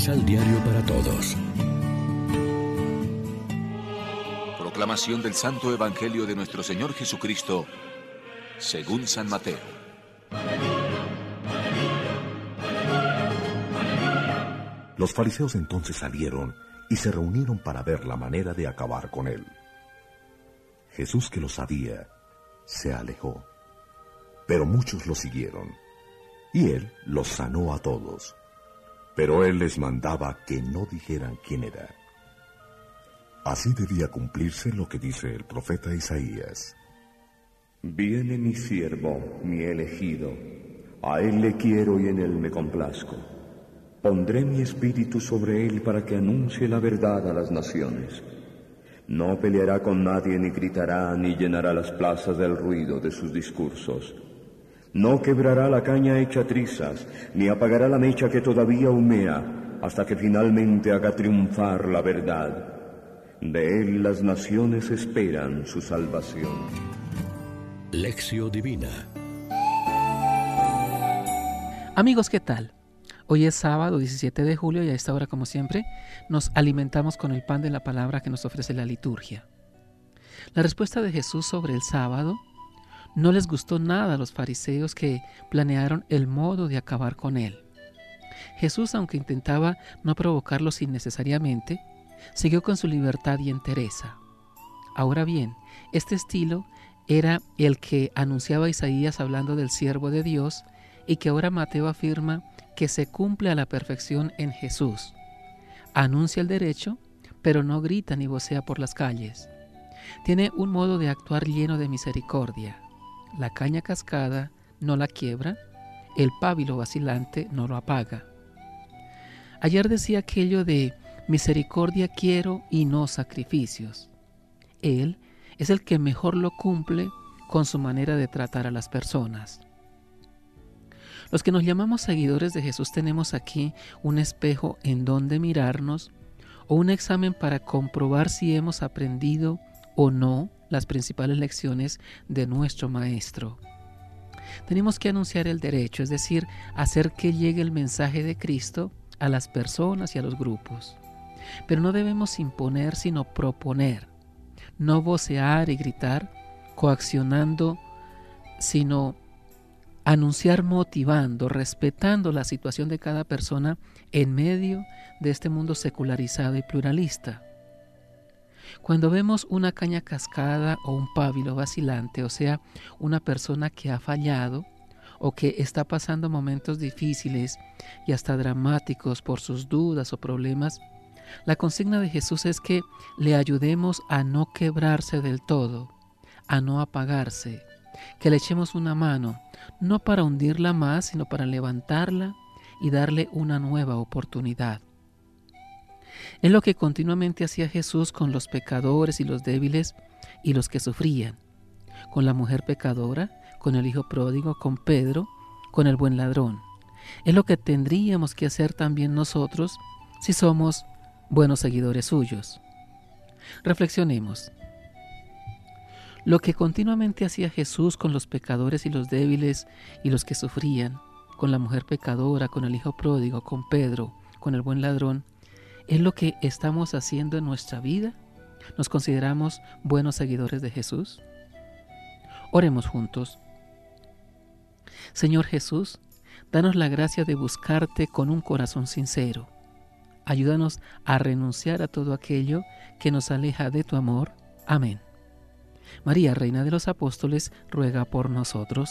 Misal Diario para Todos. Proclamación del Santo Evangelio de nuestro Señor Jesucristo, según San Mateo. Los fariseos entonces salieron y se reunieron para ver la manera de acabar con él. Jesús, que lo sabía, se alejó, pero muchos lo siguieron, y él los sanó a todos. Pero él les mandaba que no dijeran quién era. Así debía cumplirse lo que dice el profeta Isaías. Viene mi siervo, mi elegido, a él le quiero y en él me complazco. Pondré mi espíritu sobre él para que anuncie la verdad a las naciones. No peleará con nadie, ni gritará, ni llenará las plazas del ruido de sus discursos. No quebrará la caña hecha trizas, ni apagará la mecha que todavía humea, hasta que finalmente haga triunfar la verdad. De él las naciones esperan su salvación. Lección Divina Amigos, ¿qué tal? Hoy es sábado 17 de julio y a esta hora, como siempre, nos alimentamos con el pan de la palabra que nos ofrece la liturgia. La respuesta de Jesús sobre el sábado no les gustó nada a los fariseos que planearon el modo de acabar con él. Jesús, aunque intentaba no provocarlos innecesariamente, siguió con su libertad y entereza. Ahora bien, este estilo era el que anunciaba Isaías hablando del siervo de Dios y que ahora Mateo afirma que se cumple a la perfección en Jesús. Anuncia el derecho, pero no grita ni vocea por las calles. Tiene un modo de actuar lleno de misericordia. La caña cascada no la quiebra, el pábilo vacilante no lo apaga. Ayer decía aquello de misericordia quiero y no sacrificios. Él es el que mejor lo cumple con su manera de tratar a las personas. Los que nos llamamos seguidores de Jesús tenemos aquí un espejo en donde mirarnos o un examen para comprobar si hemos aprendido o no las principales lecciones de nuestro Maestro. Tenemos que anunciar el derecho, es decir, hacer que llegue el mensaje de Cristo a las personas y a los grupos. Pero no debemos imponer, sino proponer, no vocear y gritar, coaccionando, sino anunciar motivando, respetando la situación de cada persona en medio de este mundo secularizado y pluralista. Cuando vemos una caña cascada o un pábilo vacilante, o sea, una persona que ha fallado o que está pasando momentos difíciles y hasta dramáticos por sus dudas o problemas, la consigna de Jesús es que le ayudemos a no quebrarse del todo, a no apagarse, que le echemos una mano, no para hundirla más, sino para levantarla y darle una nueva oportunidad. Es lo que continuamente hacía Jesús con los pecadores y los débiles y los que sufrían, con la mujer pecadora, con el hijo pródigo, con Pedro, con el buen ladrón. Es lo que tendríamos que hacer también nosotros si somos buenos seguidores suyos. Reflexionemos. Lo que continuamente hacía Jesús con los pecadores y los débiles y los que sufrían, con la mujer pecadora, con el hijo pródigo, con Pedro, con el buen ladrón, ¿Es lo que estamos haciendo en nuestra vida? ¿Nos consideramos buenos seguidores de Jesús? Oremos juntos. Señor Jesús, danos la gracia de buscarte con un corazón sincero. Ayúdanos a renunciar a todo aquello que nos aleja de tu amor. Amén. María, Reina de los Apóstoles, ruega por nosotros.